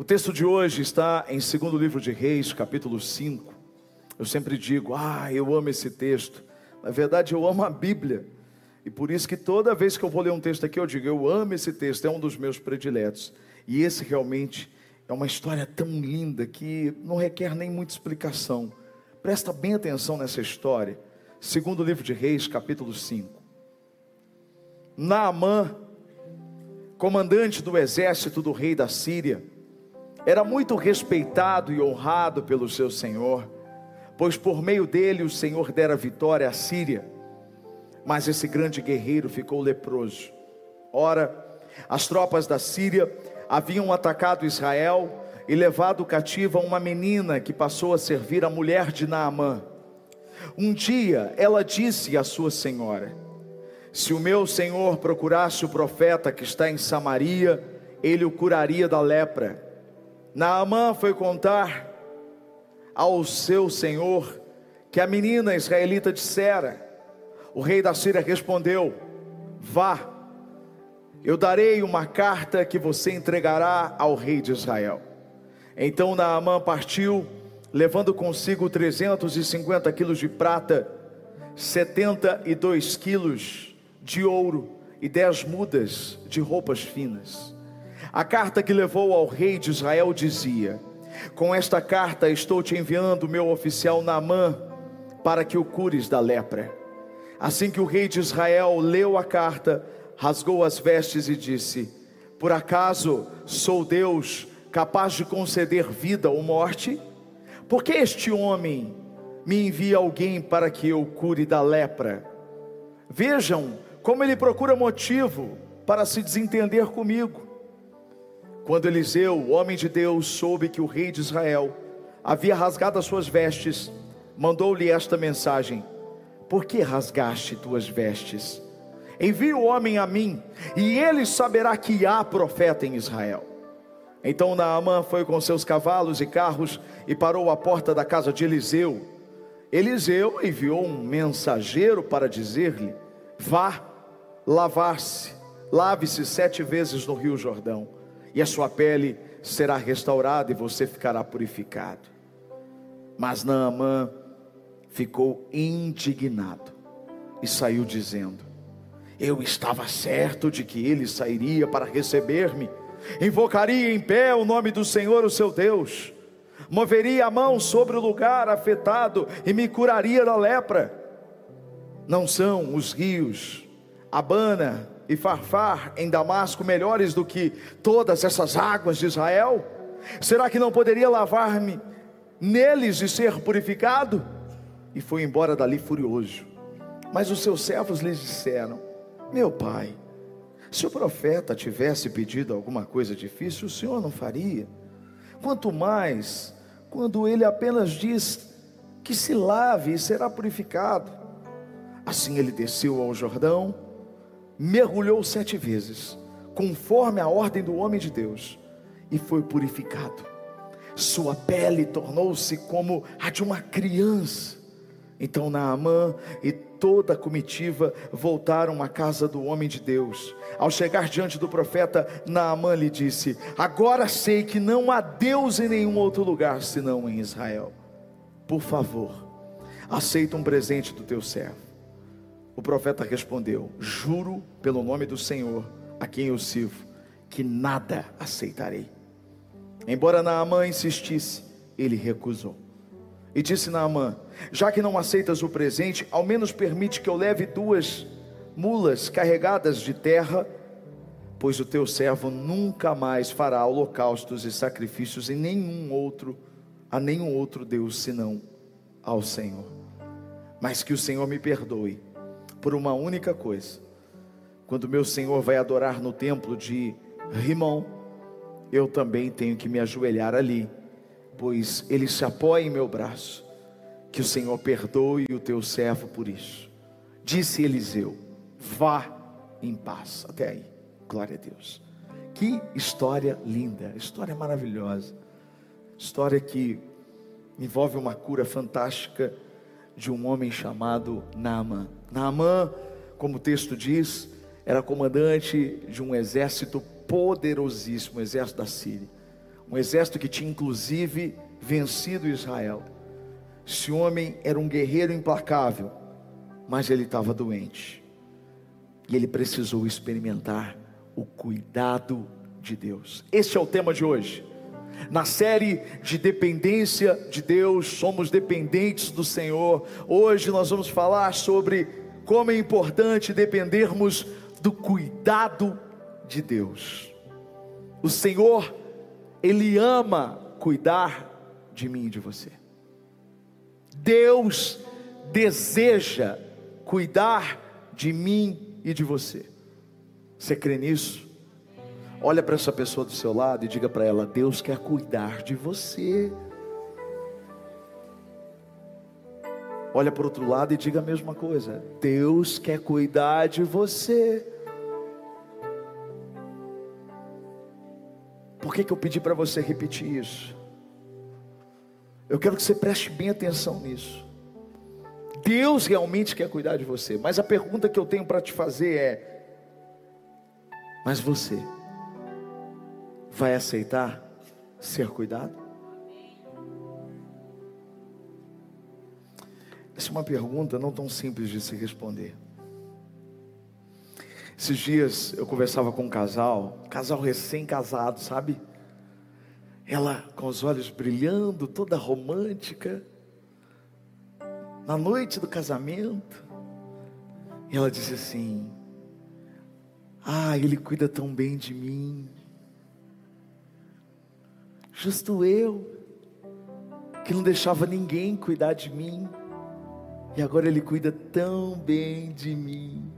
O texto de hoje está em segundo livro de Reis, capítulo 5. Eu sempre digo, ah, eu amo esse texto. Na verdade, eu amo a Bíblia. E por isso que toda vez que eu vou ler um texto aqui, eu digo, eu amo esse texto, é um dos meus prediletos. E esse realmente é uma história tão linda que não requer nem muita explicação. Presta bem atenção nessa história. Segundo livro de Reis, capítulo 5. Naamã, comandante do exército do rei da Síria, era muito respeitado e honrado pelo seu senhor, pois por meio dele o Senhor dera vitória à Síria. Mas esse grande guerreiro ficou leproso. Ora, as tropas da Síria haviam atacado Israel e levado cativa uma menina que passou a servir a mulher de Naamã. Um dia ela disse à sua senhora: Se o meu senhor procurasse o profeta que está em Samaria, ele o curaria da lepra. Naamã foi contar ao seu senhor que a menina israelita dissera. O rei da Síria respondeu: Vá, eu darei uma carta que você entregará ao rei de Israel. Então Naamã partiu, levando consigo 350 quilos de prata, 72 quilos de ouro e 10 mudas de roupas finas. A carta que levou ao rei de Israel dizia: Com esta carta estou te enviando meu oficial Naamã para que o cures da lepra. Assim que o rei de Israel leu a carta, rasgou as vestes e disse: Por acaso sou Deus capaz de conceder vida ou morte? Porque este homem me envia alguém para que eu cure da lepra? Vejam como ele procura motivo para se desentender comigo. Quando Eliseu, o homem de Deus, soube que o rei de Israel havia rasgado as suas vestes, mandou-lhe esta mensagem: Por que rasgaste tuas vestes? Envie o homem a mim, e ele saberá que há profeta em Israel. Então Naamã foi com seus cavalos e carros e parou à porta da casa de Eliseu. Eliseu enviou um mensageiro para dizer-lhe: Vá lavar-se, lave-se sete vezes no rio Jordão e a sua pele será restaurada e você ficará purificado. Mas Naamã ficou indignado e saiu dizendo: Eu estava certo de que ele sairia para receber-me, invocaria em pé o nome do Senhor, o seu Deus, moveria a mão sobre o lugar afetado e me curaria da lepra. Não são os rios Abana e Farfar em Damasco melhores do que todas essas águas de Israel? Será que não poderia lavar-me neles e ser purificado? E foi embora dali furioso. Mas os seus servos lhes disseram: Meu pai, se o profeta tivesse pedido alguma coisa difícil, o senhor não faria. Quanto mais quando ele apenas diz que se lave e será purificado. Assim ele desceu ao Jordão mergulhou sete vezes, conforme a ordem do homem de Deus, e foi purificado. Sua pele tornou-se como a de uma criança. Então Naamã e toda a comitiva voltaram à casa do homem de Deus. Ao chegar diante do profeta, Naamã lhe disse: Agora sei que não há Deus em nenhum outro lugar senão em Israel. Por favor, aceita um presente do teu servo o profeta respondeu: Juro pelo nome do Senhor, a quem eu sirvo, que nada aceitarei. Embora Naamã insistisse, ele recusou. E disse Naamã: Já que não aceitas o presente, ao menos permite que eu leve duas mulas carregadas de terra, pois o teu servo nunca mais fará holocaustos e sacrifícios em nenhum outro, a nenhum outro Deus senão ao Senhor. Mas que o Senhor me perdoe por uma única coisa. Quando meu Senhor vai adorar no templo de Rimon, eu também tenho que me ajoelhar ali, pois ele se apoia em meu braço. Que o Senhor perdoe o teu servo por isso. Disse Eliseu: Vá em paz. Até aí. Glória a Deus. Que história linda, história maravilhosa. História que envolve uma cura fantástica de um homem chamado Naaman. Naamã, como o texto diz, era comandante de um exército poderosíssimo, o exército da Síria. um exército que tinha inclusive vencido Israel. Esse homem era um guerreiro implacável, mas ele estava doente. E ele precisou experimentar o cuidado de Deus. Este é o tema de hoje. Na série de dependência de Deus, somos dependentes do Senhor. Hoje nós vamos falar sobre como é importante dependermos do cuidado de Deus. O Senhor, Ele ama cuidar de mim e de você. Deus deseja cuidar de mim e de você. Você crê nisso? Olha para essa pessoa do seu lado e diga para ela: Deus quer cuidar de você. Olha para o outro lado e diga a mesma coisa: Deus quer cuidar de você. Por que, que eu pedi para você repetir isso? Eu quero que você preste bem atenção nisso. Deus realmente quer cuidar de você, mas a pergunta que eu tenho para te fazer é: mas você vai aceitar ser cuidado? Essa é uma pergunta não tão simples de se responder. Esses dias eu conversava com um casal, casal recém-casado, sabe? Ela com os olhos brilhando, toda romântica, na noite do casamento, e ela disse assim: Ah, ele cuida tão bem de mim. Justo eu, que não deixava ninguém cuidar de mim, e agora Ele cuida tão bem de mim.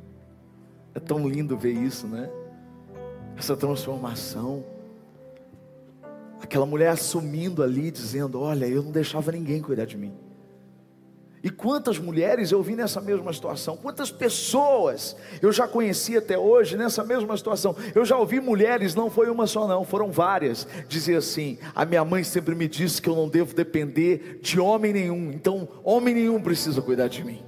É tão lindo ver isso, né? Essa transformação. Aquela mulher assumindo ali, dizendo: Olha, eu não deixava ninguém cuidar de mim. E quantas mulheres eu vi nessa mesma situação, quantas pessoas eu já conheci até hoje nessa mesma situação. Eu já ouvi mulheres, não foi uma só, não, foram várias, dizer assim: a minha mãe sempre me disse que eu não devo depender de homem nenhum, então homem nenhum precisa cuidar de mim.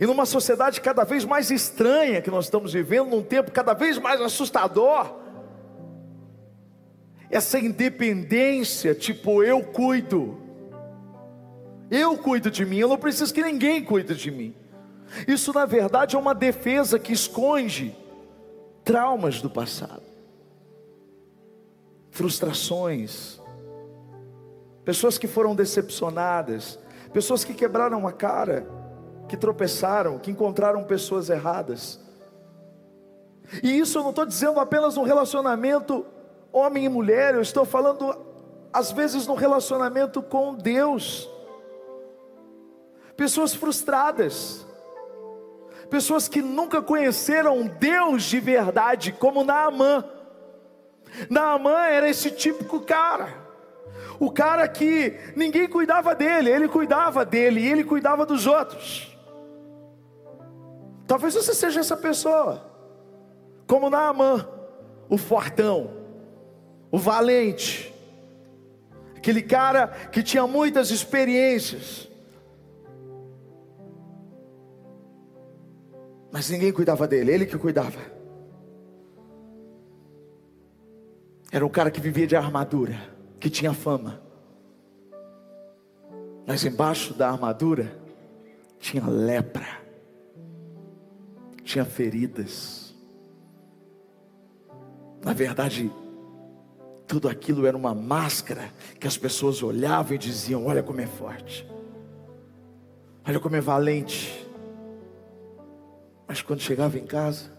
E numa sociedade cada vez mais estranha que nós estamos vivendo, num tempo cada vez mais assustador, essa independência, tipo, eu cuido eu cuido de mim, eu não preciso que ninguém cuide de mim. Isso, na verdade, é uma defesa que esconde traumas do passado, frustrações, pessoas que foram decepcionadas, pessoas que quebraram a cara, que tropeçaram, que encontraram pessoas erradas. E isso eu não estou dizendo apenas um relacionamento homem e mulher, eu estou falando às vezes no relacionamento com Deus pessoas frustradas, pessoas que nunca conheceram Deus de verdade, como Naamã. Naamã era esse típico cara, o cara que ninguém cuidava dele, ele cuidava dele e ele cuidava dos outros. Talvez você seja essa pessoa, como Naamã, o fortão, o valente, aquele cara que tinha muitas experiências, Mas ninguém cuidava dele, ele que cuidava. Era um cara que vivia de armadura, que tinha fama. Mas embaixo da armadura tinha lepra, tinha feridas. Na verdade, tudo aquilo era uma máscara que as pessoas olhavam e diziam: Olha como é forte, olha como é valente. Mas quando chegava em casa,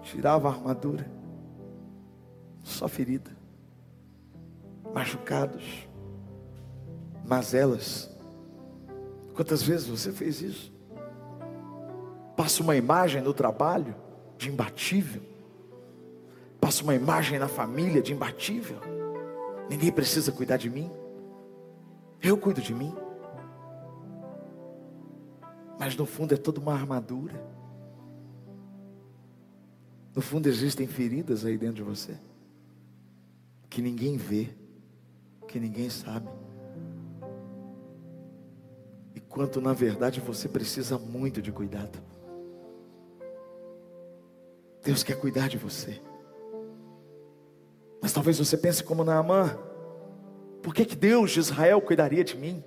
tirava a armadura, só ferida, machucados, mazelas. Quantas vezes você fez isso? Passa uma imagem no trabalho de imbatível, passa uma imagem na família de imbatível. Ninguém precisa cuidar de mim, eu cuido de mim mas no fundo é toda uma armadura. No fundo existem feridas aí dentro de você, que ninguém vê, que ninguém sabe. E quanto na verdade você precisa muito de cuidado. Deus quer cuidar de você. Mas talvez você pense como Naamã: por que, que Deus de Israel cuidaria de mim?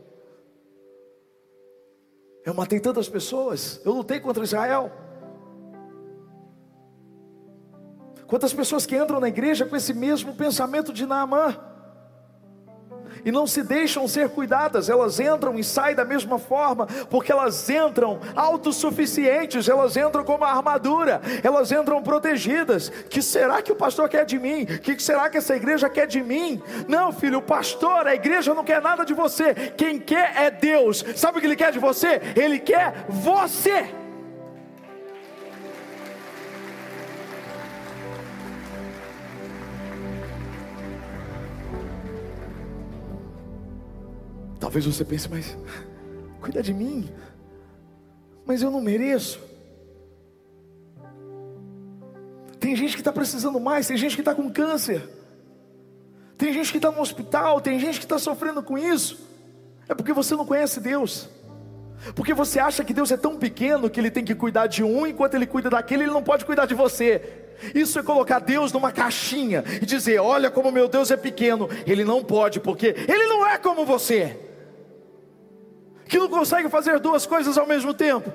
Eu matei tantas pessoas, eu lutei contra Israel. Quantas pessoas que entram na igreja com esse mesmo pensamento de Naamã? E não se deixam ser cuidadas, elas entram e saem da mesma forma, porque elas entram autossuficientes, elas entram com uma armadura, elas entram protegidas. Que será que o pastor quer de mim? Que será que essa igreja quer de mim? Não, filho, o pastor, a igreja não quer nada de você. Quem quer é Deus. Sabe o que ele quer de você? Ele quer você. Talvez você pense, mas cuida de mim, mas eu não mereço. Tem gente que está precisando mais, tem gente que está com câncer, tem gente que está no hospital, tem gente que está sofrendo com isso. É porque você não conhece Deus. Porque você acha que Deus é tão pequeno que Ele tem que cuidar de um, enquanto Ele cuida daquele, Ele não pode cuidar de você. Isso é colocar Deus numa caixinha e dizer: Olha como meu Deus é pequeno. Ele não pode, porque Ele não é como você que não consegue fazer duas coisas ao mesmo tempo?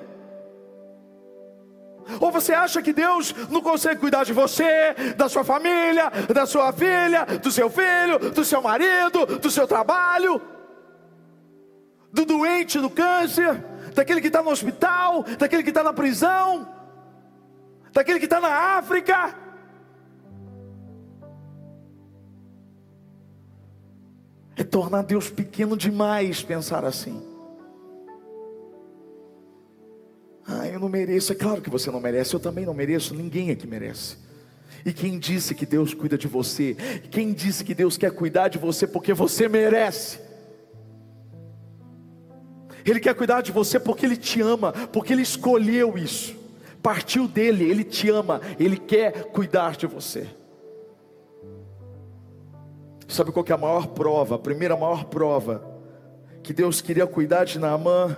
Ou você acha que Deus não consegue cuidar de você, da sua família, da sua filha, do seu filho, do seu marido, do seu trabalho, do doente do câncer, daquele que está no hospital, daquele que está na prisão, daquele que está na África? É tornar Deus pequeno demais pensar assim. Ah, eu não mereço. É claro que você não merece, eu também não mereço, ninguém aqui merece. E quem disse que Deus cuida de você? Quem disse que Deus quer cuidar de você porque você merece? Ele quer cuidar de você porque Ele te ama, porque Ele escolheu isso, partiu dele, Ele te ama, Ele quer cuidar de você. Sabe qual é a maior prova? A primeira maior prova que Deus queria cuidar de Naamã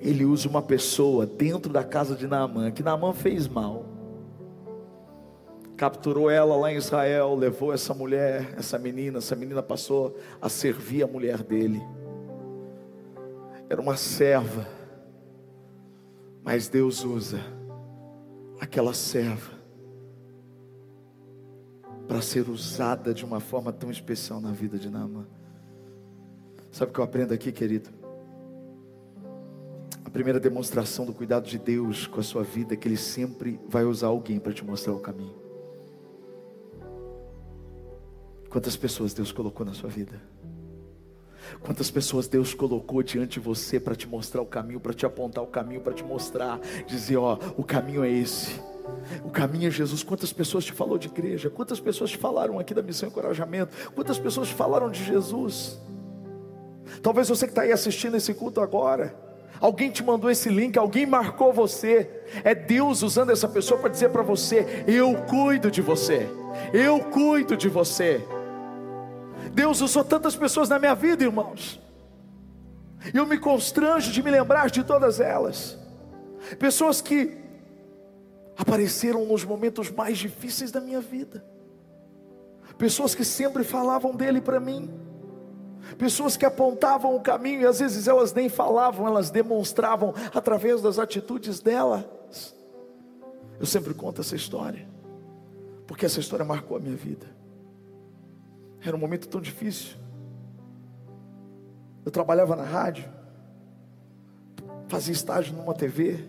ele usa uma pessoa dentro da casa de Naamã, que Naamã fez mal. Capturou ela lá em Israel, levou essa mulher, essa menina, essa menina passou a servir a mulher dele. Era uma serva. Mas Deus usa aquela serva para ser usada de uma forma tão especial na vida de Naamã. Sabe o que eu aprendo aqui, querido? A primeira demonstração do cuidado de Deus com a sua vida é que Ele sempre vai usar alguém para te mostrar o caminho. Quantas pessoas Deus colocou na sua vida? Quantas pessoas Deus colocou diante de você para te mostrar o caminho, para te apontar o caminho, para te mostrar, dizer: Ó, o caminho é esse. O caminho é Jesus. Quantas pessoas te falou de igreja? Quantas pessoas te falaram aqui da missão e encorajamento? Quantas pessoas te falaram de Jesus? Talvez você que está aí assistindo esse culto agora Alguém te mandou esse link, alguém marcou você. É Deus usando essa pessoa para dizer para você: Eu cuido de você. Eu cuido de você. Deus usou tantas pessoas na minha vida, irmãos. E eu me constranjo de me lembrar de todas elas. Pessoas que apareceram nos momentos mais difíceis da minha vida. Pessoas que sempre falavam dele para mim pessoas que apontavam o caminho e às vezes elas nem falavam, elas demonstravam através das atitudes delas. Eu sempre conto essa história, porque essa história marcou a minha vida. Era um momento tão difícil. Eu trabalhava na rádio, fazia estágio numa TV,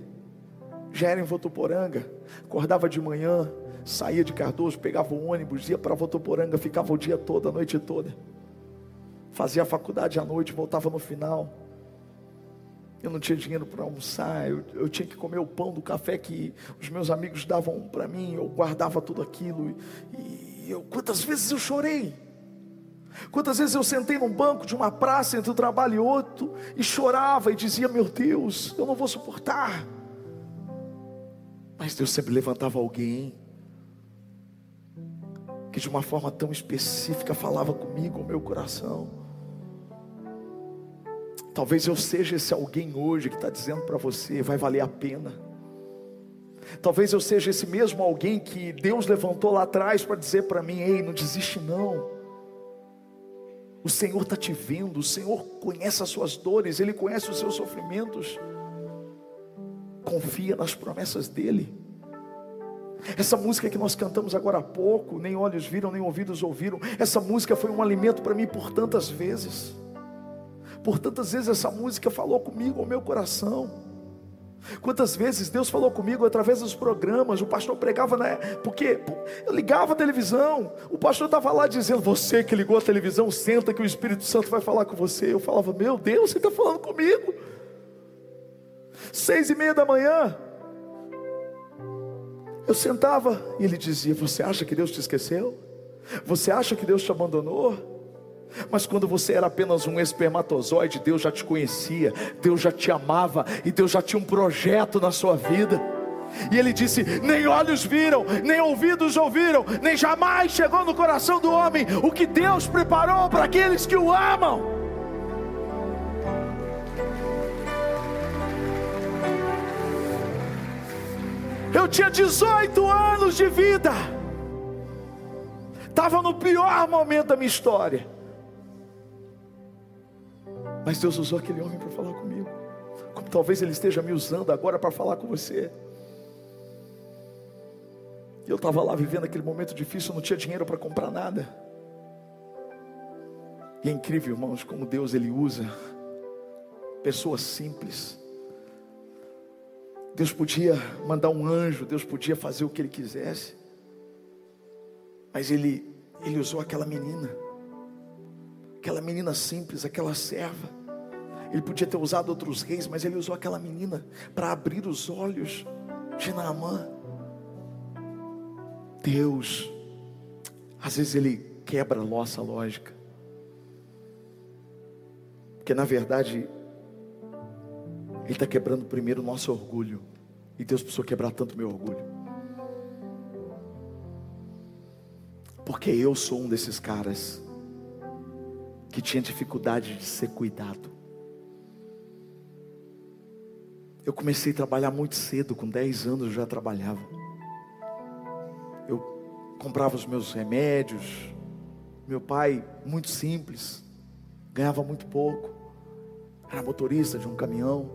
já era em Votuporanga, acordava de manhã, saía de Cardoso, pegava o ônibus, ia para Votuporanga, ficava o dia todo, a noite toda fazia faculdade à noite, voltava no final. Eu não tinha dinheiro para almoçar, eu, eu, tinha que comer o pão do café que os meus amigos davam para mim, eu guardava tudo aquilo. E, eu, quantas vezes eu chorei? Quantas vezes eu sentei num banco de uma praça entre um trabalho e outro e chorava e dizia: Meu Deus, eu não vou suportar. Mas Deus sempre levantava alguém que de uma forma tão específica falava comigo, o meu coração. Talvez eu seja esse alguém hoje que está dizendo para você: vai valer a pena. Talvez eu seja esse mesmo alguém que Deus levantou lá atrás para dizer para mim: ei, não desiste não. O Senhor está te vendo, o Senhor conhece as suas dores, Ele conhece os seus sofrimentos. Confia nas promessas dEle. Essa música que nós cantamos agora há pouco, nem olhos viram, nem ouvidos ouviram. Essa música foi um alimento para mim por tantas vezes. Por tantas vezes essa música falou comigo ao meu coração. Quantas vezes Deus falou comigo através dos programas, o pastor pregava, né? Porque eu ligava a televisão, o pastor estava lá dizendo: Você que ligou a televisão, senta que o Espírito Santo vai falar com você. Eu falava: Meu Deus, você está falando comigo. Seis e meia da manhã, eu sentava e ele dizia: Você acha que Deus te esqueceu? Você acha que Deus te abandonou? Mas quando você era apenas um espermatozoide, Deus já te conhecia, Deus já te amava e Deus já tinha um projeto na sua vida. E ele disse: Nem olhos viram, nem ouvidos ouviram, nem jamais chegou no coração do homem o que Deus preparou para aqueles que o amam. Eu tinha 18 anos de vida, estava no pior momento da minha história. Mas Deus usou aquele homem para falar comigo. Como talvez Ele esteja me usando agora para falar com você. E eu estava lá vivendo aquele momento difícil, não tinha dinheiro para comprar nada. E é incrível, irmãos, como Deus Ele usa pessoas simples. Deus podia mandar um anjo, Deus podia fazer o que Ele quisesse. Mas Ele, Ele usou aquela menina aquela menina simples, aquela serva. Ele podia ter usado outros reis, mas ele usou aquela menina para abrir os olhos de Naamã. Deus, às vezes ele quebra a nossa lógica. Porque na verdade, ele está quebrando primeiro o nosso orgulho. E Deus precisou quebrar tanto meu orgulho. Porque eu sou um desses caras que tinha dificuldade de ser cuidado. Eu comecei a trabalhar muito cedo, com 10 anos eu já trabalhava. Eu comprava os meus remédios. Meu pai, muito simples, ganhava muito pouco. Era motorista de um caminhão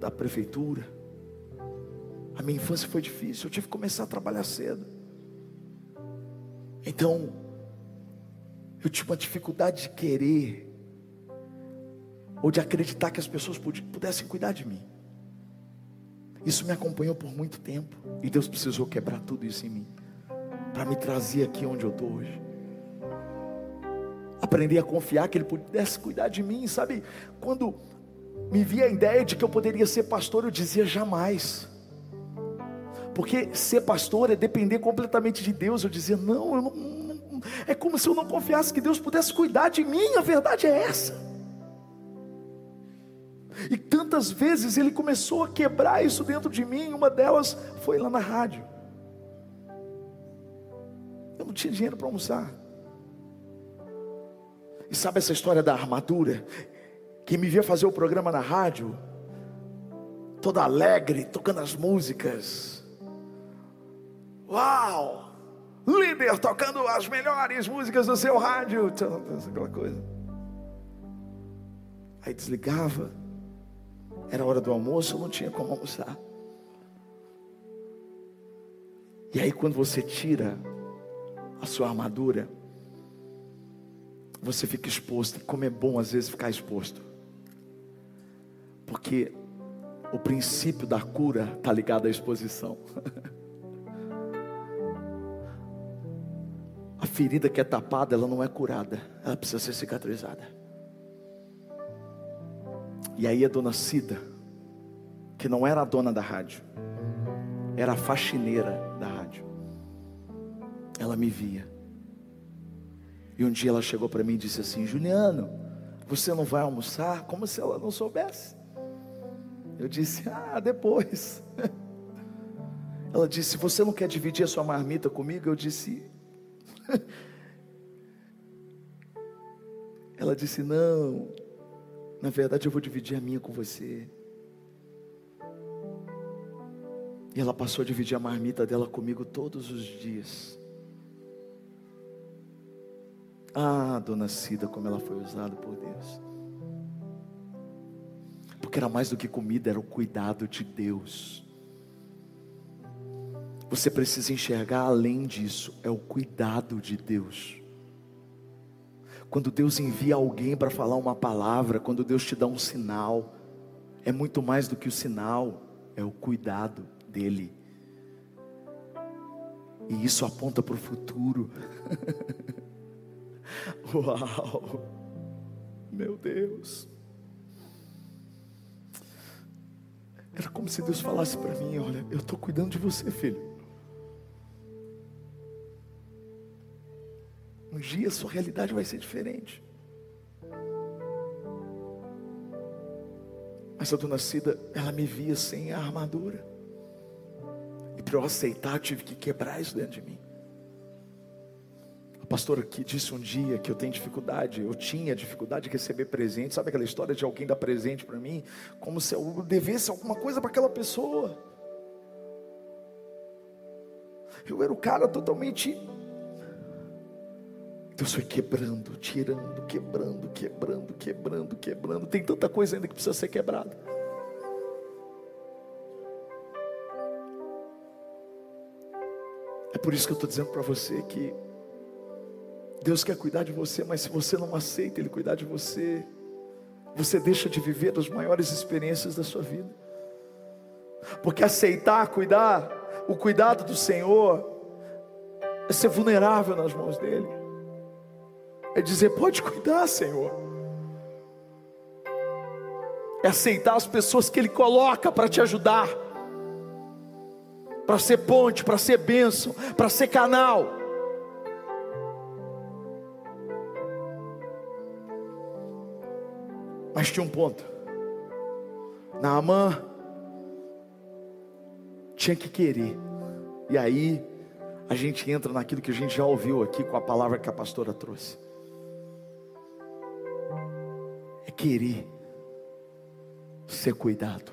da prefeitura. A minha infância foi difícil, eu tive que começar a trabalhar cedo. Então, eu tinha uma dificuldade de querer, ou de acreditar que as pessoas pudessem cuidar de mim. Isso me acompanhou por muito tempo, e Deus precisou quebrar tudo isso em mim, para me trazer aqui onde eu estou hoje. Aprender a confiar que Ele pudesse cuidar de mim, sabe? Quando me via a ideia de que eu poderia ser pastor, eu dizia jamais. Porque ser pastor é depender completamente de Deus. Eu dizia, não, eu não, é como se eu não confiasse que Deus pudesse cuidar de mim, a verdade é essa. E tantas vezes ele começou a quebrar isso dentro de mim, uma delas foi lá na rádio. Eu não tinha dinheiro para almoçar. E sabe essa história da armadura? Quem me via fazer o programa na rádio, toda alegre, tocando as músicas. Uau! Líder tocando as melhores músicas do seu rádio, aquela coisa. Aí desligava, era hora do almoço, não tinha como almoçar. E aí, quando você tira a sua armadura, você fica exposto. Como é bom às vezes ficar exposto, porque o princípio da cura está ligado à exposição. ferida que é tapada, ela não é curada, ela precisa ser cicatrizada. E aí a dona Cida, que não era a dona da rádio, era a faxineira da rádio. Ela me via. E um dia ela chegou para mim e disse assim: Juliano, você não vai almoçar? Como se ela não soubesse. Eu disse: Ah, depois. Ela disse: Você não quer dividir a sua marmita comigo? Eu disse: Ela disse: Não, na verdade eu vou dividir a minha com você. E ela passou a dividir a marmita dela comigo todos os dias. Ah, dona Cida, como ela foi usada por Deus. Porque era mais do que comida, era o cuidado de Deus. Você precisa enxergar além disso, é o cuidado de Deus. Quando Deus envia alguém para falar uma palavra, quando Deus te dá um sinal, é muito mais do que o sinal, é o cuidado dele. E isso aponta para o futuro. Uau! Meu Deus! Era como se Deus falasse para mim: Olha, eu estou cuidando de você, filho. Um dia a sua realidade vai ser diferente. Mas a dona Cida, ela me via sem a armadura. E para eu aceitar, eu tive que quebrar isso dentro de mim. A pastora que disse um dia que eu tenho dificuldade, eu tinha dificuldade de receber presente. Sabe aquela história de alguém dar presente para mim? Como se eu devesse alguma coisa para aquela pessoa. Eu era o cara totalmente Deus foi quebrando, tirando, quebrando, quebrando, quebrando, quebrando. Tem tanta coisa ainda que precisa ser quebrada. É por isso que eu estou dizendo para você que Deus quer cuidar de você, mas se você não aceita Ele cuidar de você, você deixa de viver as maiores experiências da sua vida. Porque aceitar, cuidar, o cuidado do Senhor, é ser vulnerável nas mãos dEle é dizer: pode cuidar, Senhor. É aceitar as pessoas que Ele coloca para te ajudar, para ser ponte, para ser bênção, para ser canal. Mas tinha um ponto. Naamã tinha que querer. E aí a gente entra naquilo que a gente já ouviu aqui com a palavra que a pastora trouxe. Querer ser cuidado.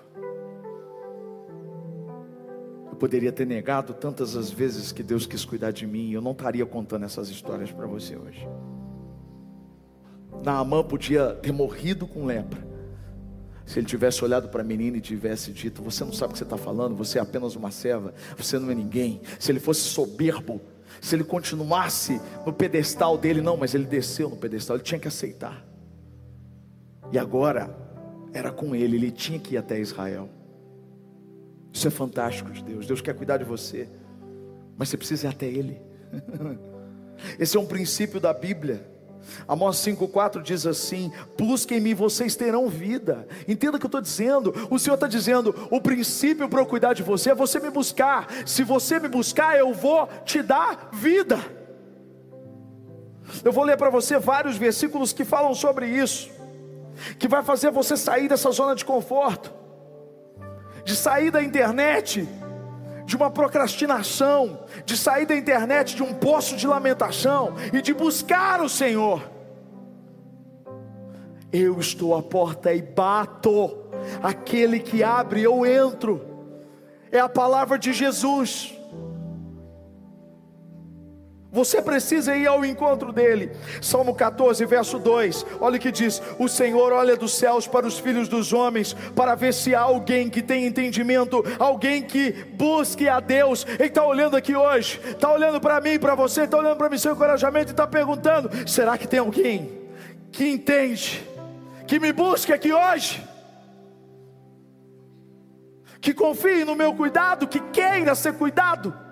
Eu poderia ter negado tantas as vezes que Deus quis cuidar de mim, eu não estaria contando essas histórias para você hoje. Naamã podia ter morrido com lepra. Se ele tivesse olhado para a menina e tivesse dito: Você não sabe o que você está falando, você é apenas uma serva, você não é ninguém. Se ele fosse soberbo, se ele continuasse no pedestal dele, não, mas ele desceu no pedestal, ele tinha que aceitar. E agora era com ele, ele tinha que ir até Israel. Isso é fantástico de Deus. Deus quer cuidar de você, mas você precisa ir até Ele. Esse é um princípio da Bíblia. Amós 5,4 diz assim: Busquem-me, vocês terão vida. Entenda o que eu estou dizendo. O Senhor está dizendo: o princípio para eu cuidar de você é você me buscar. Se você me buscar, eu vou te dar vida. Eu vou ler para você vários versículos que falam sobre isso que vai fazer você sair dessa zona de conforto, de sair da internet, de uma procrastinação, de sair da internet de um poço de lamentação e de buscar o Senhor. Eu estou à porta e bato, aquele que abre, eu entro, é a palavra de Jesus. Você precisa ir ao encontro dele. Salmo 14, verso 2. Olha o que diz: O Senhor olha dos céus para os filhos dos homens, para ver se há alguém que tem entendimento, alguém que busque a Deus. Ele está olhando aqui hoje, está olhando para mim, para você, está olhando para mim, seu encorajamento e está perguntando: será que tem alguém que entende, que me busque aqui hoje? Que confie no meu cuidado, que queira ser cuidado.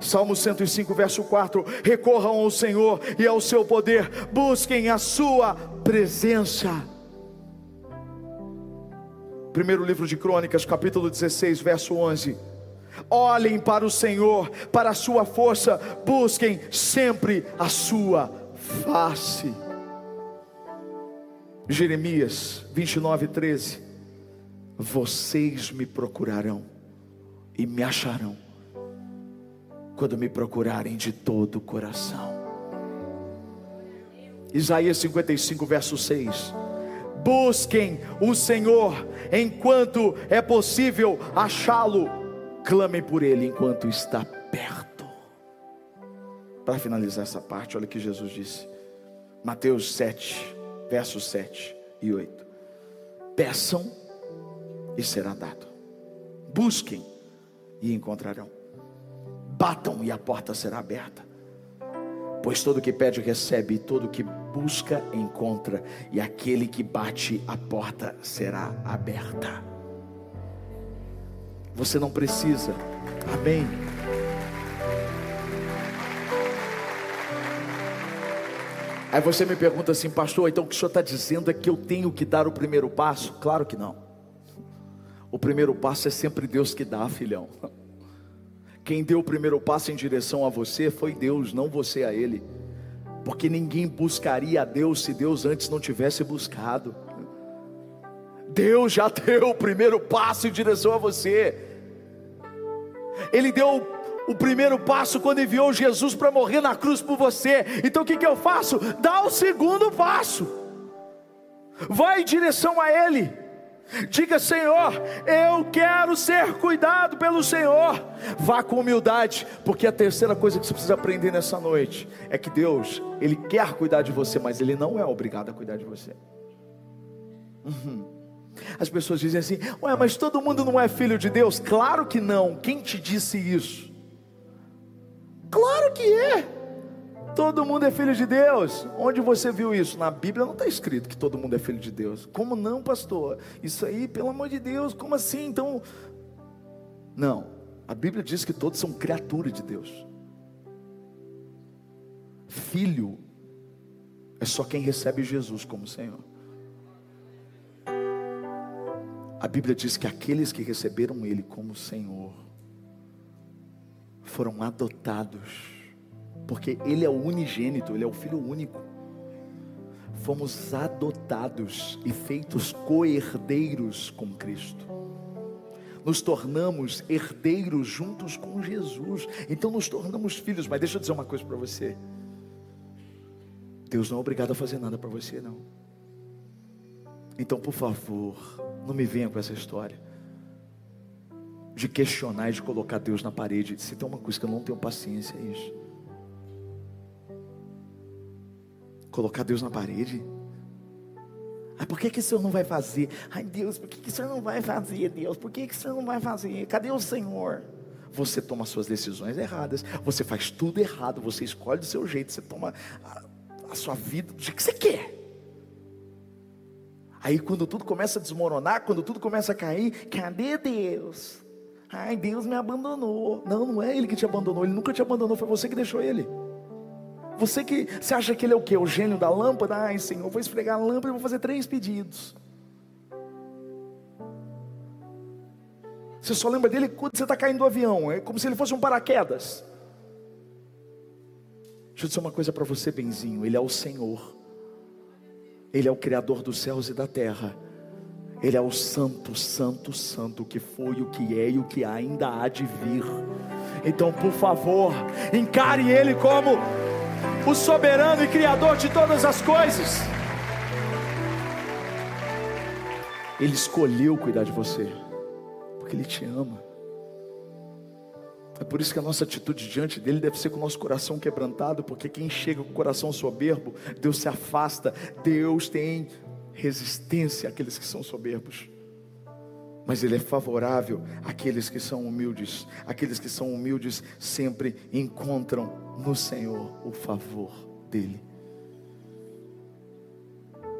Salmo 105, verso 4: Recorram ao Senhor e ao seu poder, busquem a sua presença. Primeiro livro de Crônicas, capítulo 16, verso 11. Olhem para o Senhor, para a sua força, busquem sempre a sua face. Jeremias 29, 13. Vocês me procurarão e me acharão quando me procurarem de todo o coração. Isaías 55, verso 6: Busquem o Senhor enquanto é possível achá-lo. Clamem por Ele enquanto está perto. Para finalizar essa parte, olha o que Jesus disse. Mateus 7, versos 7 e 8. Peçam e será dado. Busquem e encontrarão. Batam e a porta será aberta. Pois todo que pede recebe, e todo que busca encontra, e aquele que bate a porta será aberta. Você não precisa, amém. Aí você me pergunta assim, pastor, então o que o senhor está dizendo é que eu tenho que dar o primeiro passo? Claro que não. O primeiro passo é sempre Deus que dá, filhão. Quem deu o primeiro passo em direção a você foi Deus, não você a Ele. Porque ninguém buscaria a Deus se Deus antes não tivesse buscado. Deus já deu o primeiro passo em direção a você. Ele deu o primeiro passo quando enviou Jesus para morrer na cruz por você. Então o que, que eu faço? Dá o segundo passo. Vai em direção a Ele. Diga, Senhor, eu quero ser cuidado pelo Senhor. Vá com humildade, porque a terceira coisa que você precisa aprender nessa noite é que Deus, Ele quer cuidar de você, mas Ele não é obrigado a cuidar de você. Uhum. As pessoas dizem assim: Ué, mas todo mundo não é filho de Deus? Claro que não. Quem te disse isso? Claro que é. Todo mundo é filho de Deus. Onde você viu isso? Na Bíblia não está escrito que todo mundo é filho de Deus. Como não, pastor? Isso aí, pelo amor de Deus, como assim? Então, não. A Bíblia diz que todos são criatura de Deus. Filho é só quem recebe Jesus como Senhor. A Bíblia diz que aqueles que receberam Ele como Senhor foram adotados porque Ele é o unigênito, Ele é o Filho único. Fomos adotados e feitos co-herdeiros com Cristo. Nos tornamos herdeiros juntos com Jesus. Então nos tornamos filhos. Mas deixa eu dizer uma coisa para você. Deus não é obrigado a fazer nada para você, não. Então, por favor, não me venha com essa história de questionar e de colocar Deus na parede. Se tem uma coisa que eu não tenho paciência, é isso. Colocar Deus na parede. Ai, por que, que o Senhor não vai fazer? Ai, Deus, por que, que o Senhor não vai fazer, Deus? Por que, que o Senhor não vai fazer? Cadê o Senhor? Você toma suas decisões erradas, você faz tudo errado, você escolhe do seu jeito, você toma a, a sua vida do jeito que você quer. Aí quando tudo começa a desmoronar, quando tudo começa a cair, cadê Deus? Ai, Deus me abandonou. Não, não é Ele que te abandonou, Ele nunca te abandonou, foi você que deixou Ele. Você que você acha que ele é o que? O gênio da lâmpada? Ai, Senhor, vou esfregar a lâmpada e vou fazer três pedidos. Você só lembra dele quando você está caindo do avião, é como se ele fosse um paraquedas. Deixa eu dizer uma coisa para você, Benzinho: Ele é o Senhor, Ele é o Criador dos céus e da terra, Ele é o Santo, Santo, Santo, que foi, o que é e o que ainda há de vir. Então, por favor, encare Ele como o soberano e criador de todas as coisas. Ele escolheu cuidar de você, porque Ele te ama. É por isso que a nossa atitude diante dele deve ser com o nosso coração quebrantado, porque quem chega com o coração soberbo, Deus se afasta, Deus tem resistência àqueles que são soberbos mas Ele é favorável àqueles que são humildes. Aqueles que são humildes sempre encontram no Senhor o favor dEle.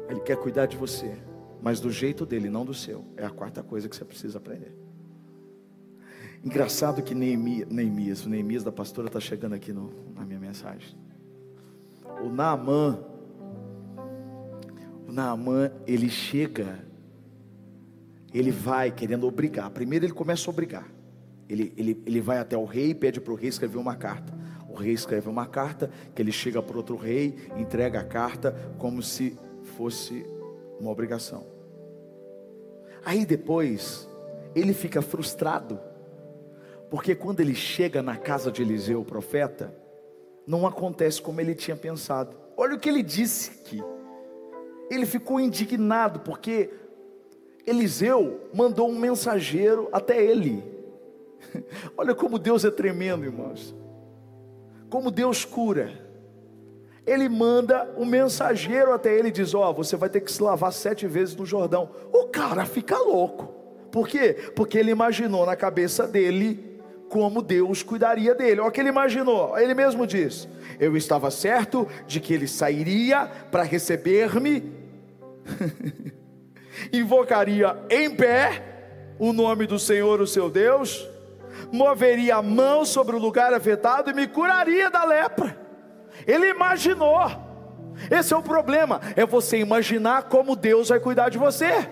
Ele quer cuidar de você, mas do jeito dele, não do seu. É a quarta coisa que você precisa aprender. Engraçado que Neemias, Neemias o Neemias da pastora está chegando aqui no, na minha mensagem. O Naamã, o Naamã, ele chega ele vai querendo obrigar. Primeiro ele começa a obrigar. Ele, ele, ele vai até o rei e pede para o rei escrever uma carta. O rei escreve uma carta, que ele chega para outro rei, entrega a carta como se fosse uma obrigação. Aí depois, ele fica frustrado, porque quando ele chega na casa de Eliseu, o profeta, não acontece como ele tinha pensado. Olha o que ele disse aqui. ele ficou indignado porque Eliseu mandou um mensageiro até ele. Olha como Deus é tremendo, irmãos. Como Deus cura. Ele manda um mensageiro até ele e diz: Ó, oh, você vai ter que se lavar sete vezes no Jordão. O cara fica louco. Por quê? Porque ele imaginou na cabeça dele como Deus cuidaria dele. Olha o que ele imaginou. Ele mesmo diz: Eu estava certo de que ele sairia para receber-me invocaria em pé o nome do Senhor, o seu Deus, moveria a mão sobre o lugar afetado e me curaria da lepra. Ele imaginou. Esse é o problema, é você imaginar como Deus vai cuidar de você.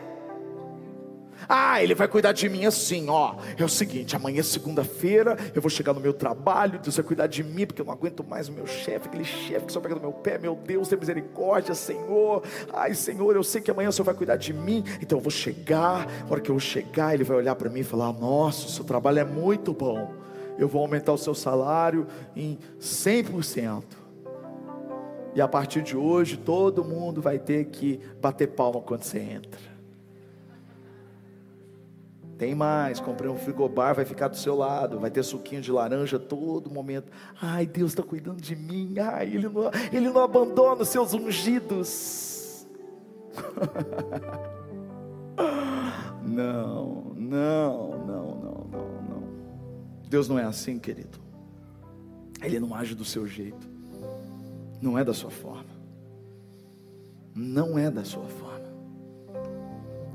Ah, ele vai cuidar de mim assim, ó. É o seguinte, amanhã é segunda-feira, eu vou chegar no meu trabalho, Deus vai cuidar de mim, porque eu não aguento mais o meu chefe, aquele chefe que só pega no meu pé, meu Deus, tem misericórdia, Senhor. Ai, Senhor, eu sei que amanhã o Senhor vai cuidar de mim, então eu vou chegar, a hora que eu chegar, ele vai olhar para mim e falar: Nossa, o seu trabalho é muito bom. Eu vou aumentar o seu salário em 100%. E a partir de hoje, todo mundo vai ter que bater palma quando você entra. Tem mais, comprei um frigobar, vai ficar do seu lado, vai ter suquinho de laranja todo momento. Ai, Deus está cuidando de mim. Ai, Ele não, ele não abandona os seus ungidos. não, não, não, não, não, não. Deus não é assim, querido. Ele não age do seu jeito. Não é da sua forma. Não é da sua forma.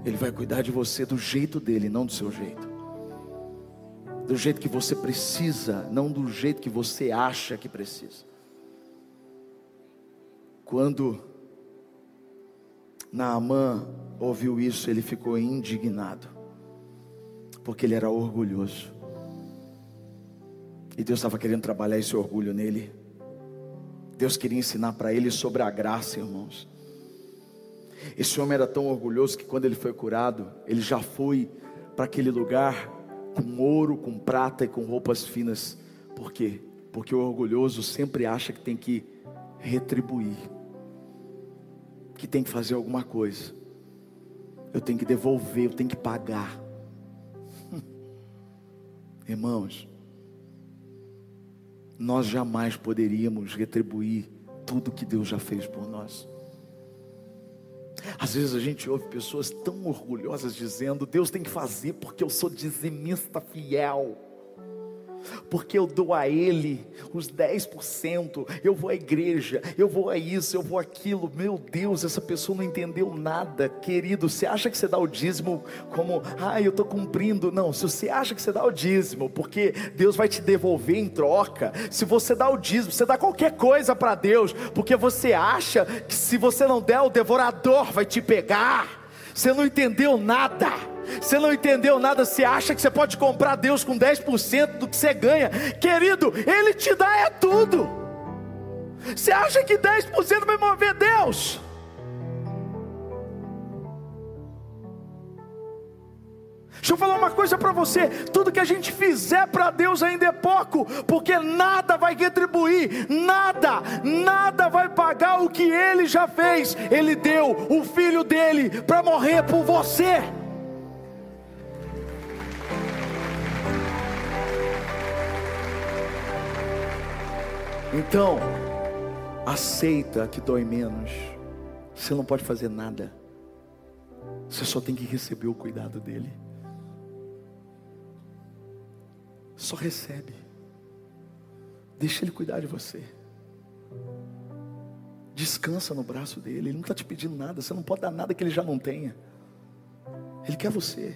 Ele vai cuidar de você do jeito dele, não do seu jeito. Do jeito que você precisa, não do jeito que você acha que precisa. Quando Naamã ouviu isso, ele ficou indignado, porque ele era orgulhoso. E Deus estava querendo trabalhar esse orgulho nele. Deus queria ensinar para ele sobre a graça, irmãos. Esse homem era tão orgulhoso que quando ele foi curado, ele já foi para aquele lugar com ouro, com prata e com roupas finas. Por quê? Porque o orgulhoso sempre acha que tem que retribuir, que tem que fazer alguma coisa. Eu tenho que devolver, eu tenho que pagar. Irmãos, nós jamais poderíamos retribuir tudo que Deus já fez por nós. Às vezes a gente ouve pessoas tão orgulhosas dizendo: Deus tem que fazer porque eu sou dizimista fiel porque eu dou a Ele os 10%, eu vou à igreja, eu vou a isso, eu vou aquilo. Meu Deus, essa pessoa não entendeu nada, querido. Você acha que você dá o dízimo como, ah, eu estou cumprindo? Não, se você acha que você dá o dízimo, porque Deus vai te devolver em troca, se você dá o dízimo, você dá qualquer coisa para Deus, porque você acha que se você não der, o devorador vai te pegar. Você não entendeu nada. Você não entendeu nada, você acha que você pode comprar Deus com 10% do que você ganha. Querido, Ele te dá é tudo. Você acha que 10% vai mover Deus? Deixa eu falar uma coisa para você: tudo que a gente fizer para Deus ainda é pouco, porque nada vai retribuir, nada, nada vai pagar o que Ele já fez. Ele deu o filho dele para morrer por você. Então, aceita que dói menos. Você não pode fazer nada. Você só tem que receber o cuidado dele. Só recebe. Deixa ele cuidar de você. Descansa no braço dele. Ele não está te pedindo nada. Você não pode dar nada que ele já não tenha. Ele quer você.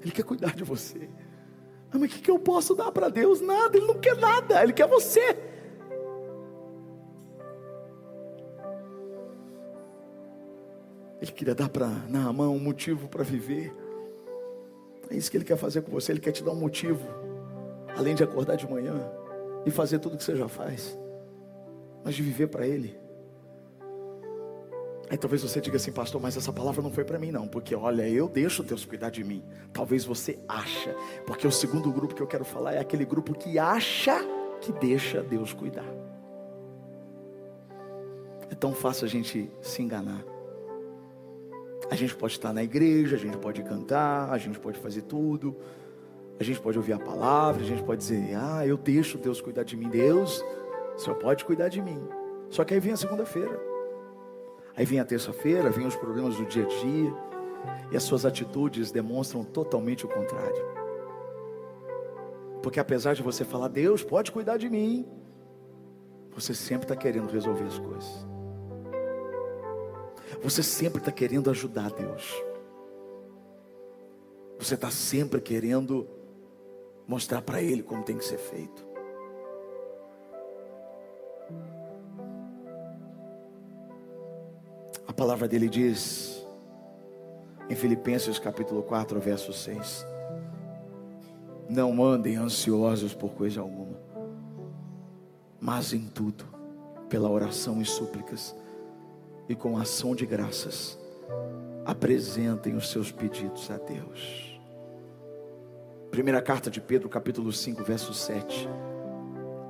Ele quer cuidar de você. Ah, mas o que, que eu posso dar para Deus? Nada. Ele não quer nada. Ele quer você. Ele queria dar para Naamã um motivo para viver. É isso que ele quer fazer com você. Ele quer te dar um motivo, além de acordar de manhã e fazer tudo que você já faz, mas de viver para Ele. Aí talvez você diga assim, pastor, mas essa palavra não foi para mim não, porque olha, eu deixo Deus cuidar de mim. Talvez você acha, porque o segundo grupo que eu quero falar é aquele grupo que acha que deixa Deus cuidar. É tão fácil a gente se enganar. A gente pode estar na igreja, a gente pode cantar, a gente pode fazer tudo, a gente pode ouvir a palavra, a gente pode dizer: Ah, eu deixo Deus cuidar de mim. Deus, Senhor pode cuidar de mim. Só que aí vem a segunda-feira, aí vem a terça-feira, vem os problemas do dia a dia, e as suas atitudes demonstram totalmente o contrário. Porque apesar de você falar, Deus pode cuidar de mim, você sempre está querendo resolver as coisas. Você sempre está querendo ajudar Deus. Você está sempre querendo mostrar para Ele como tem que ser feito. A palavra dele diz, em Filipenses capítulo 4, verso 6: Não andem ansiosos por coisa alguma, mas em tudo, pela oração e súplicas, e com ação de graças, apresentem os seus pedidos a Deus. Primeira carta de Pedro, capítulo 5, verso 7.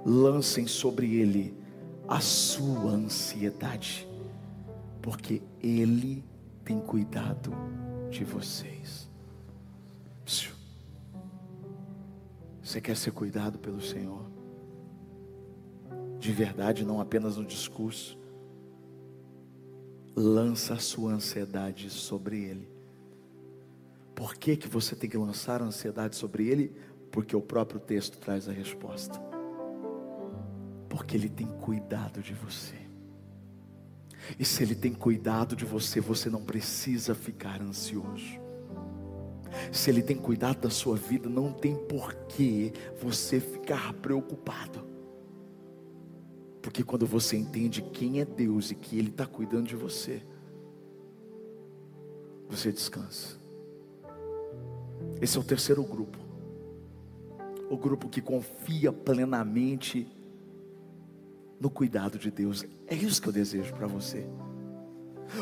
Lancem sobre ele a sua ansiedade, porque ele tem cuidado de vocês. Você quer ser cuidado pelo Senhor? De verdade, não apenas no discurso. Lança a sua ansiedade sobre Ele. Por que, que você tem que lançar a ansiedade sobre Ele? Porque o próprio texto traz a resposta. Porque Ele tem cuidado de você. E se Ele tem cuidado de você, você não precisa ficar ansioso. Se Ele tem cuidado da sua vida, não tem porquê você ficar preocupado. Porque quando você entende quem é Deus e que Ele está cuidando de você, você descansa. Esse é o terceiro grupo. O grupo que confia plenamente no cuidado de Deus. É isso que eu desejo para você.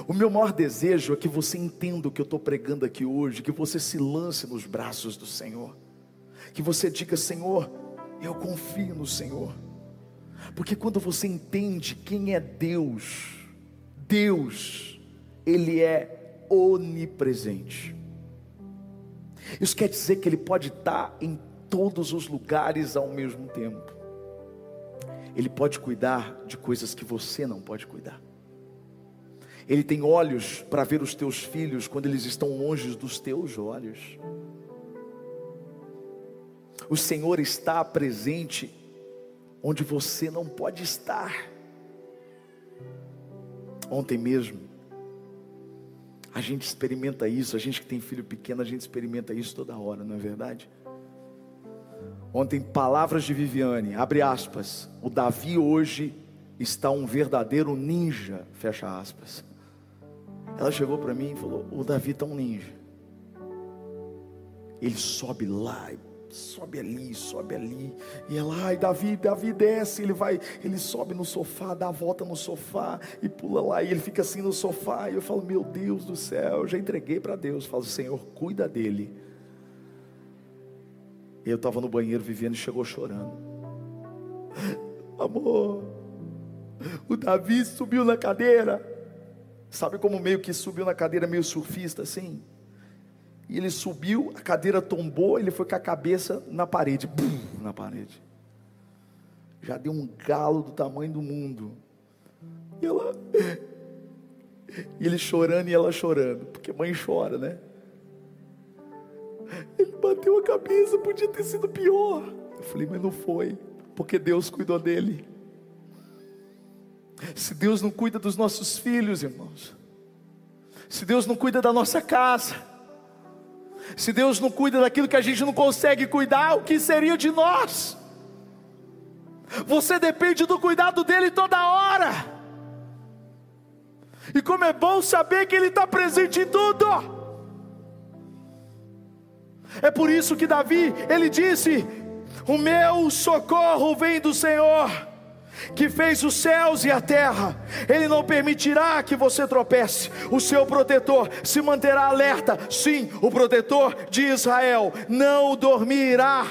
O meu maior desejo é que você entenda o que eu estou pregando aqui hoje, que você se lance nos braços do Senhor, que você diga: Senhor, eu confio no Senhor, porque quando você entende quem é Deus, Deus, Ele é onipresente. Isso quer dizer que Ele pode estar em todos os lugares ao mesmo tempo. Ele pode cuidar de coisas que você não pode cuidar. Ele tem olhos para ver os teus filhos quando eles estão longe dos teus olhos. O Senhor está presente onde você não pode estar. Ontem mesmo, a gente experimenta isso, a gente que tem filho pequeno, a gente experimenta isso toda hora, não é verdade? Ontem, palavras de Viviane, abre aspas. O Davi hoje está um verdadeiro ninja, fecha aspas. Ela chegou para mim e falou: O Davi está um ninja. Ele sobe lá, sobe ali, sobe ali. E ela, ai, Davi, Davi desce. Ele vai, ele sobe no sofá, dá a volta no sofá e pula lá. E ele fica assim no sofá. E eu falo: Meu Deus do céu, já entreguei para Deus. Eu falo: Senhor, cuida dele eu estava no banheiro vivendo e chegou chorando. Amor, o Davi subiu na cadeira. Sabe como meio que subiu na cadeira, meio surfista assim? E ele subiu, a cadeira tombou, ele foi com a cabeça na parede, bum, na parede. Já deu um galo do tamanho do mundo. E ela. E ele chorando e ela chorando, porque mãe chora, né? Ele bateu a cabeça, podia ter sido pior. Eu falei, mas não foi, porque Deus cuidou dele. Se Deus não cuida dos nossos filhos, irmãos, se Deus não cuida da nossa casa, se Deus não cuida daquilo que a gente não consegue cuidar, o que seria de nós? Você depende do cuidado dele toda hora. E como é bom saber que Ele está presente em tudo. É por isso que Davi, ele disse: O meu socorro vem do Senhor, que fez os céus e a terra. Ele não permitirá que você tropece. O seu protetor se manterá alerta. Sim, o protetor de Israel não dormirá.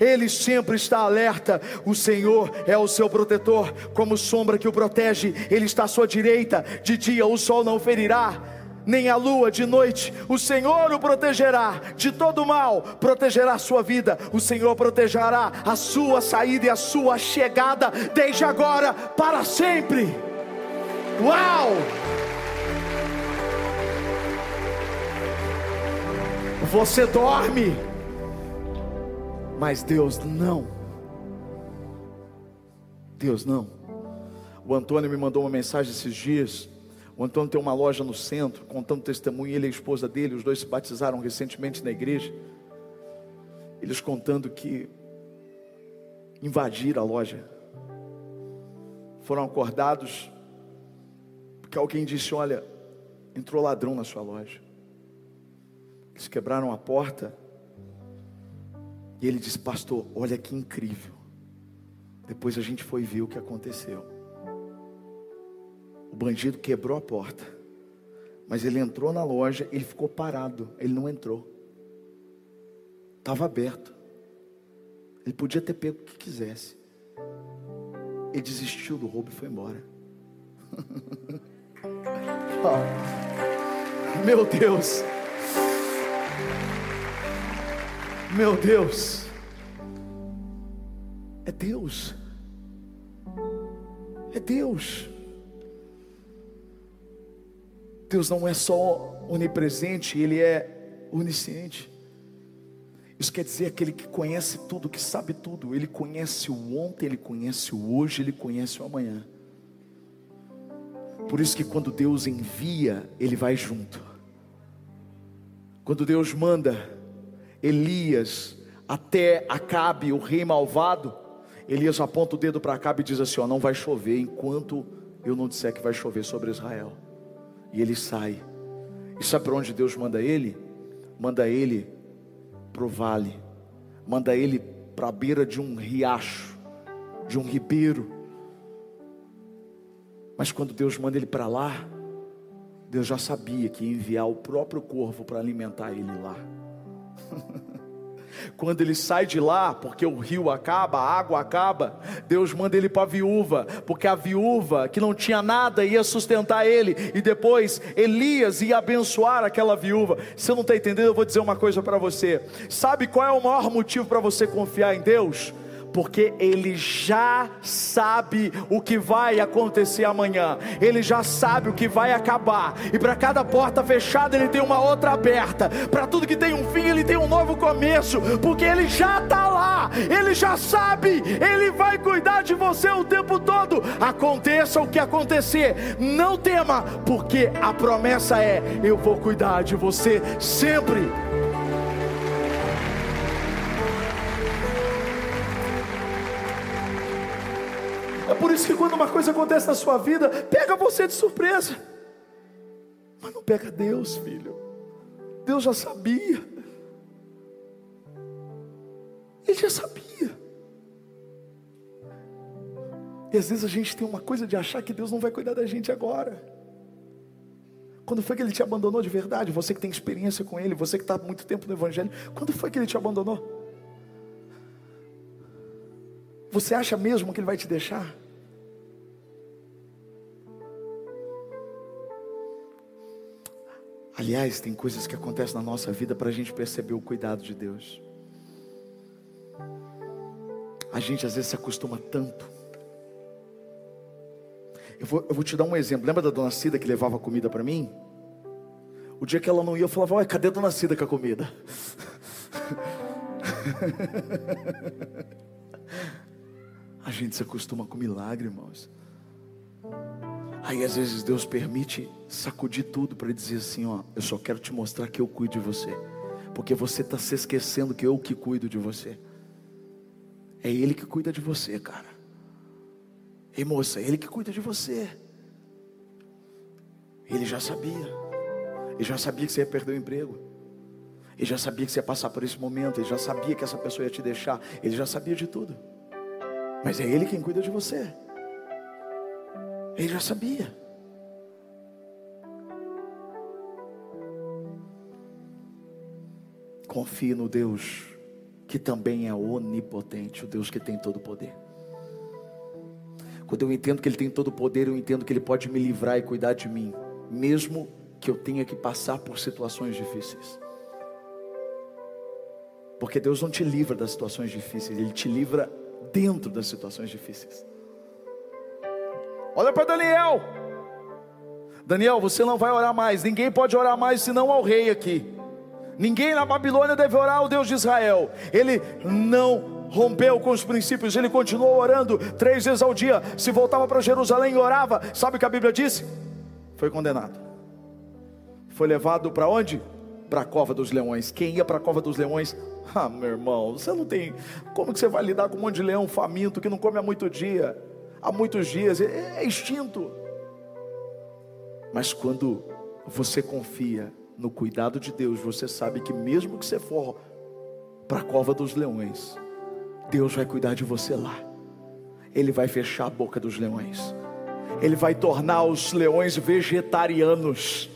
Ele sempre está alerta. O Senhor é o seu protetor, como sombra que o protege. Ele está à sua direita. De dia o sol não ferirá nem a lua de noite. O Senhor o protegerá de todo mal, protegerá a sua vida. O Senhor protegerá a sua saída e a sua chegada, desde agora para sempre. Uau! Você dorme, mas Deus não. Deus não. O Antônio me mandou uma mensagem esses dias. O Antônio tem uma loja no centro, contando testemunho. Ele e a esposa dele, os dois se batizaram recentemente na igreja. Eles contando que invadiram a loja. Foram acordados porque alguém disse: Olha, entrou ladrão na sua loja. Eles quebraram a porta. E ele disse: Pastor, olha que incrível. Depois a gente foi ver o que aconteceu. Bandido quebrou a porta. Mas ele entrou na loja, ele ficou parado, ele não entrou. Estava aberto. Ele podia ter pego o que quisesse. Ele desistiu do roubo e foi embora. oh, meu Deus. Meu Deus. É Deus. É Deus. Deus não é só onipresente, Ele é onisciente. Isso quer dizer aquele que conhece tudo, que sabe tudo. Ele conhece o ontem, ele conhece o hoje, ele conhece o amanhã. Por isso que quando Deus envia, ele vai junto. Quando Deus manda Elias até Acabe, o rei malvado, Elias aponta o dedo para Acabe e diz assim: ó, não vai chover enquanto eu não disser que vai chover sobre Israel. E ele sai. E sabe para onde Deus manda ele? Manda ele para o vale. Manda ele para a beira de um riacho, de um ribeiro. Mas quando Deus manda ele para lá, Deus já sabia que ia enviar o próprio corvo para alimentar ele lá. Quando ele sai de lá, porque o rio acaba, a água acaba, Deus manda ele para a viúva, porque a viúva que não tinha nada ia sustentar ele, e depois Elias ia abençoar aquela viúva. Você não está entendendo? Eu vou dizer uma coisa para você. Sabe qual é o maior motivo para você confiar em Deus? Porque ele já sabe o que vai acontecer amanhã, ele já sabe o que vai acabar, e para cada porta fechada ele tem uma outra aberta, para tudo que tem um fim ele tem um novo começo, porque ele já está lá, ele já sabe, ele vai cuidar de você o tempo todo, aconteça o que acontecer, não tema, porque a promessa é: eu vou cuidar de você sempre. Isso que quando uma coisa acontece na sua vida, pega você de surpresa. Mas não pega Deus, filho. Deus já sabia. Ele já sabia. E às vezes a gente tem uma coisa de achar que Deus não vai cuidar da gente agora. Quando foi que Ele te abandonou de verdade? Você que tem experiência com Ele, você que está há muito tempo no Evangelho, quando foi que Ele te abandonou? Você acha mesmo que Ele vai te deixar? Aliás, tem coisas que acontecem na nossa vida para a gente perceber o cuidado de Deus. A gente às vezes se acostuma tanto. Eu vou, eu vou te dar um exemplo. Lembra da dona Cida que levava comida para mim? O dia que ela não ia, eu falava: Olha, cadê a dona Cida com a comida? a gente se acostuma com milagre, irmãos. Aí às vezes Deus permite sacudir tudo para dizer assim: ó, eu só quero te mostrar que eu cuido de você, porque você está se esquecendo que eu que cuido de você. É Ele que cuida de você, cara. Ei moça, é Ele que cuida de você. Ele já sabia. Ele já sabia que você ia perder o emprego. Ele já sabia que você ia passar por esse momento. Ele já sabia que essa pessoa ia te deixar. Ele já sabia de tudo. Mas é Ele quem cuida de você. Ele já sabia. Confie no Deus que também é onipotente, o Deus que tem todo o poder. Quando eu entendo que Ele tem todo o poder, eu entendo que Ele pode me livrar e cuidar de mim, mesmo que eu tenha que passar por situações difíceis. Porque Deus não te livra das situações difíceis, Ele te livra dentro das situações difíceis. Olha para Daniel. Daniel, você não vai orar mais. Ninguém pode orar mais senão ao rei aqui. Ninguém na Babilônia deve orar ao Deus de Israel. Ele não rompeu com os princípios, ele continuou orando três vezes ao dia. Se voltava para Jerusalém e orava, sabe o que a Bíblia disse? Foi condenado. Foi levado para onde? Para a cova dos leões. Quem ia para a cova dos leões? Ah, meu irmão, você não tem. Como que você vai lidar com um monte de leão faminto que não come há muito dia? Há muitos dias, é, é extinto. Mas quando você confia no cuidado de Deus, você sabe que mesmo que você for para a cova dos leões, Deus vai cuidar de você lá. Ele vai fechar a boca dos leões. Ele vai tornar os leões vegetarianos.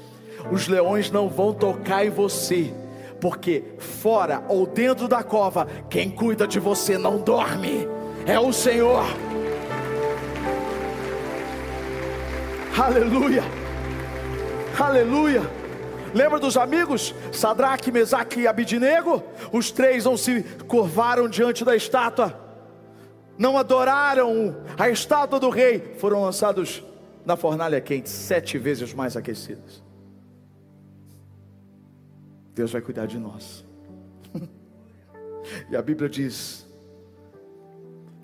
Os leões não vão tocar em você, porque fora ou dentro da cova, quem cuida de você não dorme. É o Senhor. Aleluia. Aleluia. Lembra dos amigos? Sadraque, Mesaque e Abidinego? Os três não se curvaram diante da estátua, não adoraram a estátua do rei, foram lançados na fornalha quente, sete vezes mais aquecidas. Deus vai cuidar de nós. e a Bíblia diz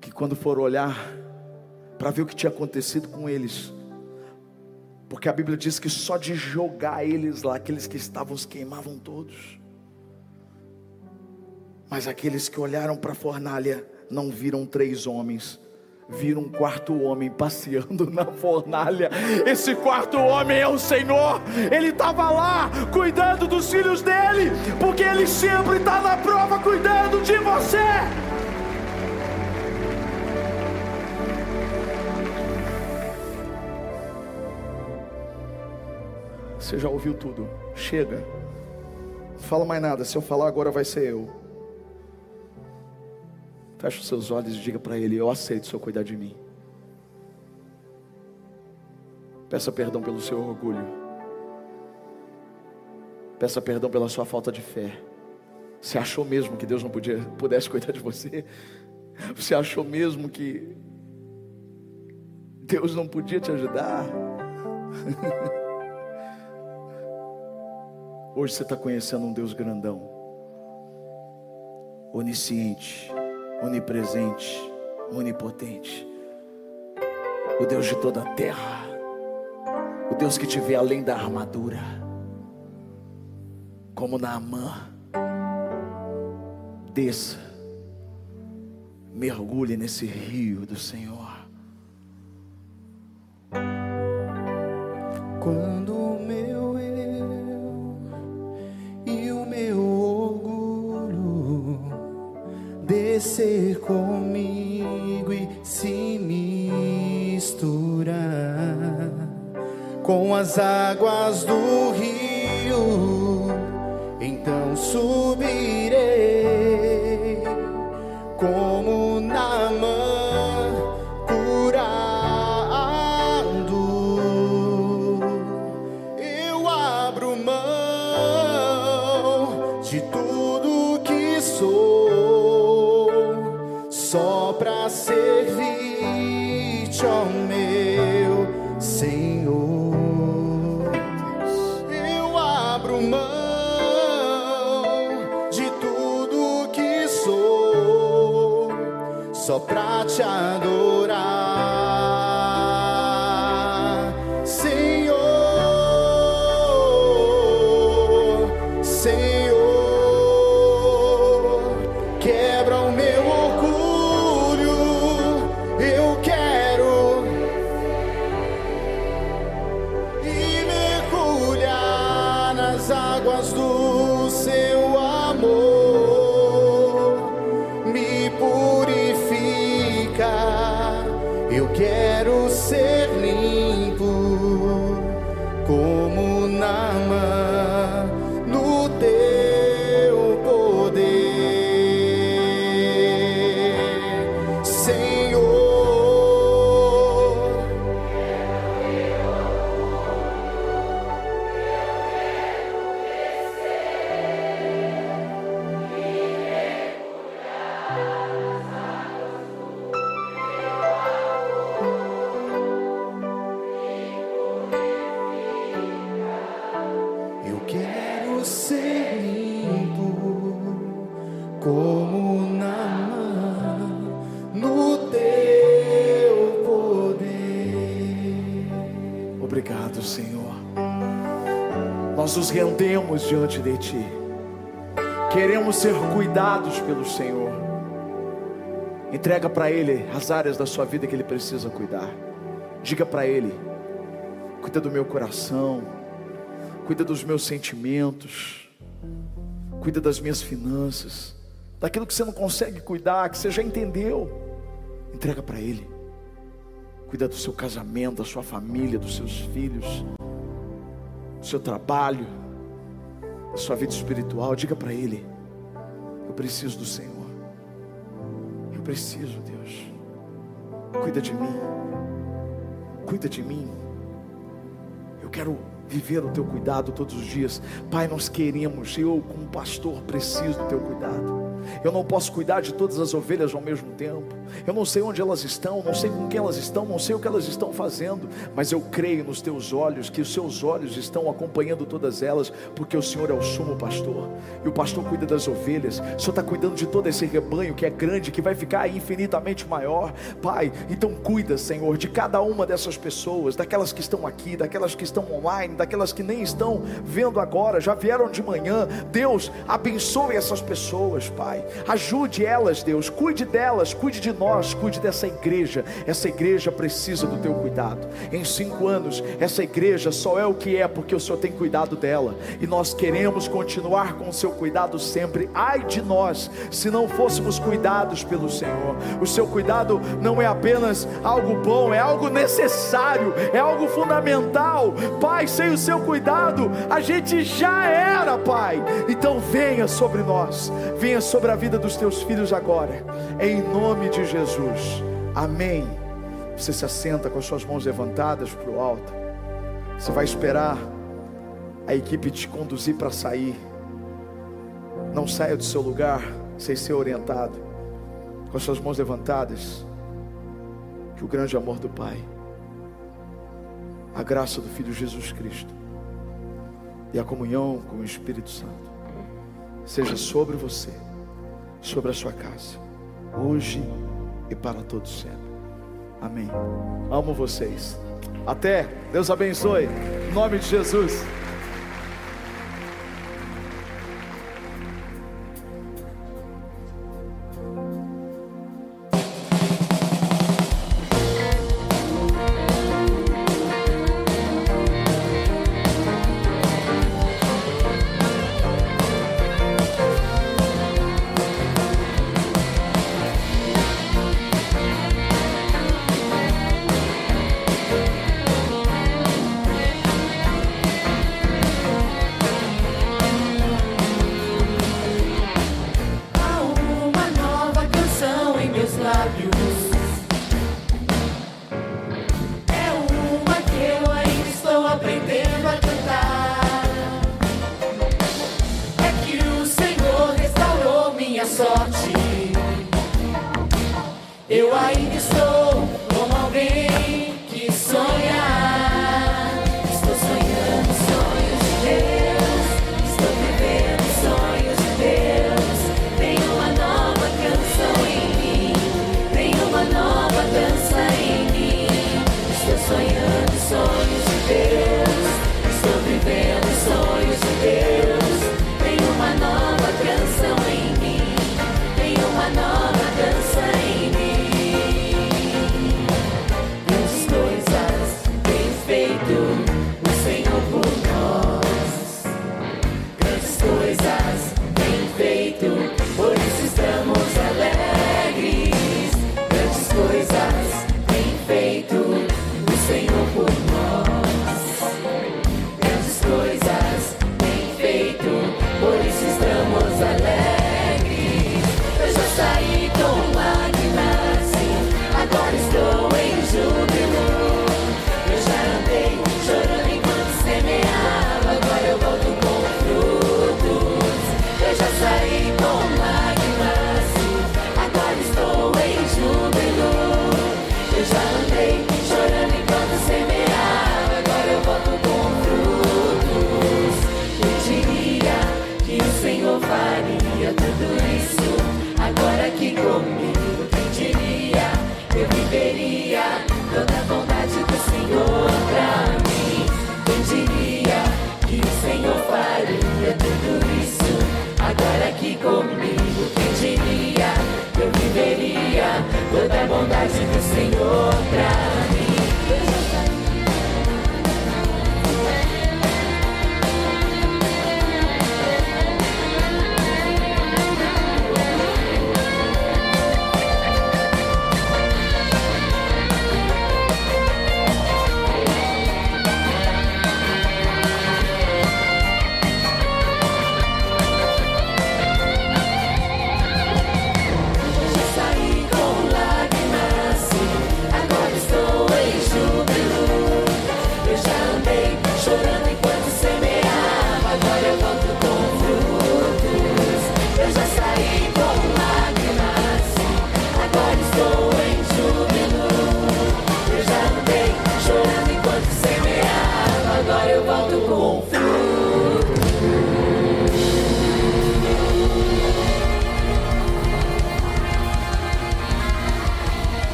que quando for olhar para ver o que tinha acontecido com eles, porque a Bíblia diz que só de jogar eles lá, aqueles que estavam os queimavam todos. Mas aqueles que olharam para a fornalha não viram três homens, viram um quarto homem passeando na fornalha. Esse quarto homem é o Senhor. Ele estava lá cuidando dos filhos dele, porque ele sempre está na prova cuidando de você. Você já ouviu tudo. Chega. Não fala mais nada. Se eu falar agora vai ser eu. Feche os seus olhos e diga para ele: Eu aceito o Senhor cuidar de mim. Peça perdão pelo seu orgulho. Peça perdão pela sua falta de fé. Você achou mesmo que Deus não podia, pudesse cuidar de você? Você achou mesmo que Deus não podia te ajudar? Hoje você está conhecendo um Deus grandão, onisciente, onipresente, onipotente, o Deus de toda a terra, o Deus que te vê além da armadura, como na Amã. Desça, mergulhe nesse rio do Senhor. Quando descer comigo e se misturar com as águas do rio, então subirei rendemos diante de Ti. Queremos ser cuidados pelo Senhor. Entrega para Ele as áreas da sua vida que Ele precisa cuidar. Diga para Ele: cuida do meu coração, cuida dos meus sentimentos, cuida das minhas finanças, daquilo que você não consegue cuidar, que você já entendeu. Entrega para Ele. Cuida do seu casamento, da sua família, dos seus filhos, do seu trabalho, da sua vida espiritual. Diga para Ele: Eu preciso do Senhor. Eu preciso, Deus. Cuida de mim. Cuida de mim. Eu quero viver o teu cuidado todos os dias. Pai, nós queremos, eu como pastor preciso do teu cuidado. Eu não posso cuidar de todas as ovelhas ao mesmo tempo. Eu não sei onde elas estão, não sei com quem elas estão, não sei o que elas estão fazendo, mas eu creio nos teus olhos, que os seus olhos estão acompanhando todas elas, porque o Senhor é o sumo pastor, e o pastor cuida das ovelhas, o Senhor está cuidando de todo esse rebanho que é grande, que vai ficar infinitamente maior. Pai, então cuida, Senhor, de cada uma dessas pessoas, daquelas que estão aqui, daquelas que estão online, daquelas que nem estão vendo agora, já vieram de manhã. Deus, abençoe essas pessoas, Pai. Ajude elas, Deus, cuide delas, cuide de nós, cuide dessa igreja. Essa igreja precisa do teu cuidado. Em cinco anos, essa igreja só é o que é porque o Senhor tem cuidado dela. E nós queremos continuar com o seu cuidado sempre. Ai de nós, se não fôssemos cuidados pelo Senhor. O seu cuidado não é apenas algo bom, é algo necessário, é algo fundamental. Pai, sem o seu cuidado, a gente já era, Pai. Então venha sobre nós, venha sobre a vida dos teus filhos agora, em nome de Jesus. Amém. Você se assenta com as suas mãos levantadas para o alto. Você vai esperar a equipe te conduzir para sair. Não saia do seu lugar sem ser orientado. Com as suas mãos levantadas. Que o grande amor do Pai, a graça do Filho Jesus Cristo e a comunhão com o Espírito Santo seja sobre você, sobre a sua casa, hoje e para todos sempre. Amém. Amo vocês. Até. Deus abençoe. Em nome de Jesus.